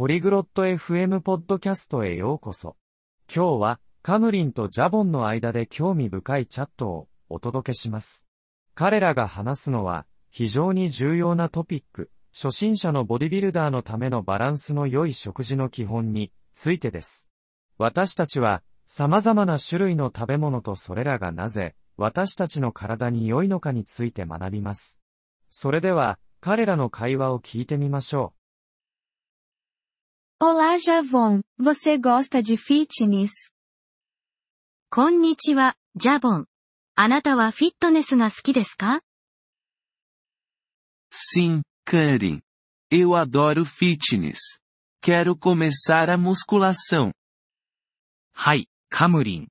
ポリグロット FM ポッドキャストへようこそ。今日はカムリンとジャボンの間で興味深いチャットをお届けします。彼らが話すのは非常に重要なトピック、初心者のボディビルダーのためのバランスの良い食事の基本についてです。私たちは様々な種類の食べ物とそれらがなぜ私たちの体に良いのかについて学びます。それでは彼らの会話を聞いてみましょう Olá Javon, você gosta de fitness? こんにちは、ジャボン。あなたはフィットネスが好きですか Sim, Karen. Eu adoro fitness. Quero começar a musculação. はい、カムリン。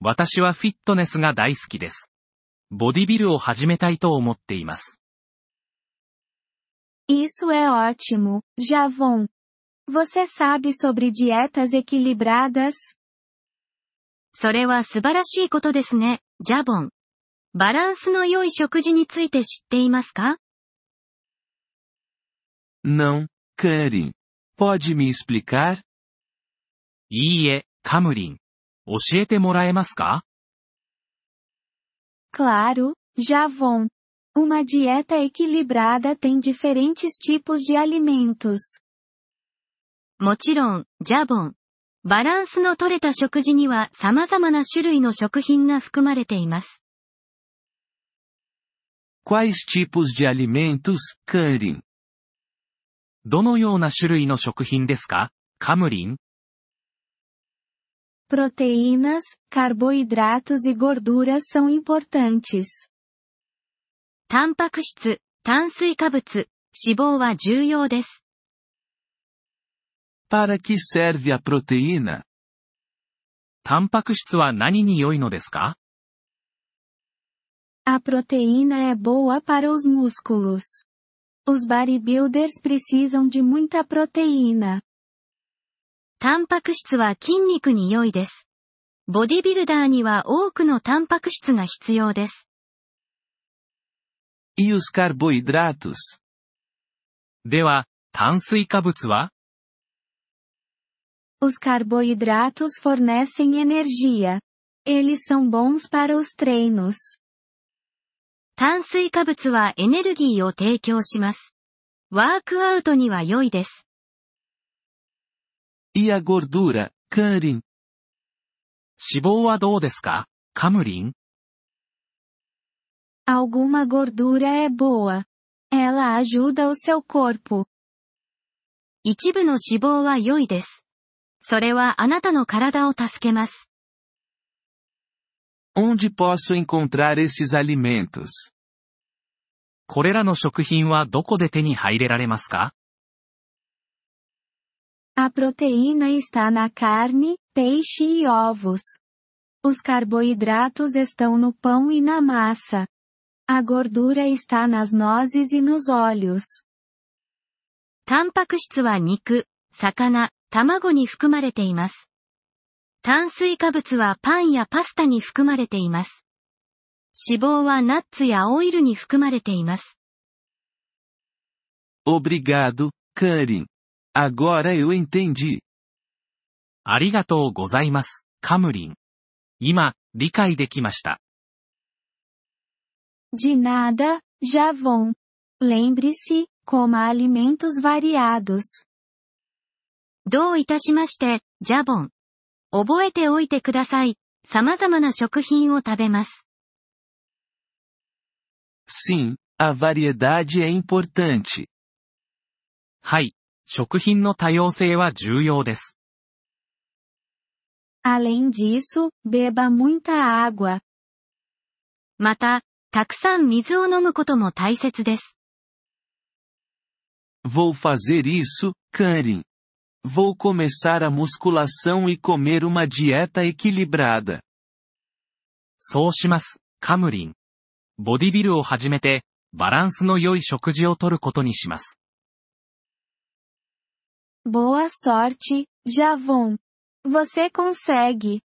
私はフィットネスが大好きです。ボディビルを始めたいと思っています。 Isso é ótimo, Javon. Você sabe sobre dietas equilibradas? それは素晴らしいことですね、ジャボン。バランスの良い食事について知っていますか Não, Karen. Pode me explicar? いいえ、カムリン。教えてもらえますか Claro, Javon. Uma dieta equilibrada tem diferentes tipos de alimentos. もちろん、ジャボン。バランスの取れた食事には様々な種類の食品が含まれています。Quais tipos de alimentos, Karen? どのような種類の食品ですかカムリン Proteínas, carboidratos e gorduras são importantes. タンパク質、炭水化物、脂肪は重要です。Para que serve a proteína? タンパク質は何に良いのですか A proteína é boa para os músculos. Os bodybuilders precisam de muita proteína. タンパク質は筋肉に良いです。ボディビルダーには多くのタンパク質が必要です。E os carboidratos? では、炭水化物は Os carboidratos fornecem energia. Eles são bons para os treinos. 炭水化物はエネルギーを提供します。ワークアウトには良いです。 E a gordura, Karen? 脂肪はどうですかカムリン Alguma gordura é boa. Ela ajuda o seu corpo. 一部の脂肪は良いです。 それはあなたの体を助けます。 Onde posso encontrar esses alimentos? これらの食品はどこで手に入れられますか A proteína está na carne, peixe e ovos. Os carboidratos estão no pão e na massa. A gordura está nas nozes e nos óleos. タンパク質は肉、魚、 卵に含まれています。炭水化物はパンやパスタに含まれています。脂肪はナッツやオイルに含まれています。Obrigado, Karen. Agora eu entendi. ありがとうございます、カムリン。今、理解できました。De nada, Javon. Lembre-se, coma alimentos variados. どういたしまして、ジャボン。覚えておいてください。様々な食品を食べます。Sim, a variedade é importante. はい。食品の多様性は重要です。Além disso, beba muita água. また、たくさん水を飲むことも大切です。Vou fazer isso, Karen. Vou começar a musculação e comer uma dieta equilibrada. そうします、カムリン。ボディビルを始めて、バランスの良い食事をとることにします。 Boa sorte, Javon. Você consegue.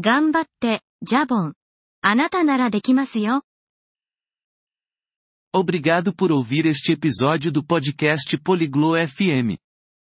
頑張って、ジャボン。あなたならできますよ。 Obrigado por ouvir este episódio do podcast Poliglo FM.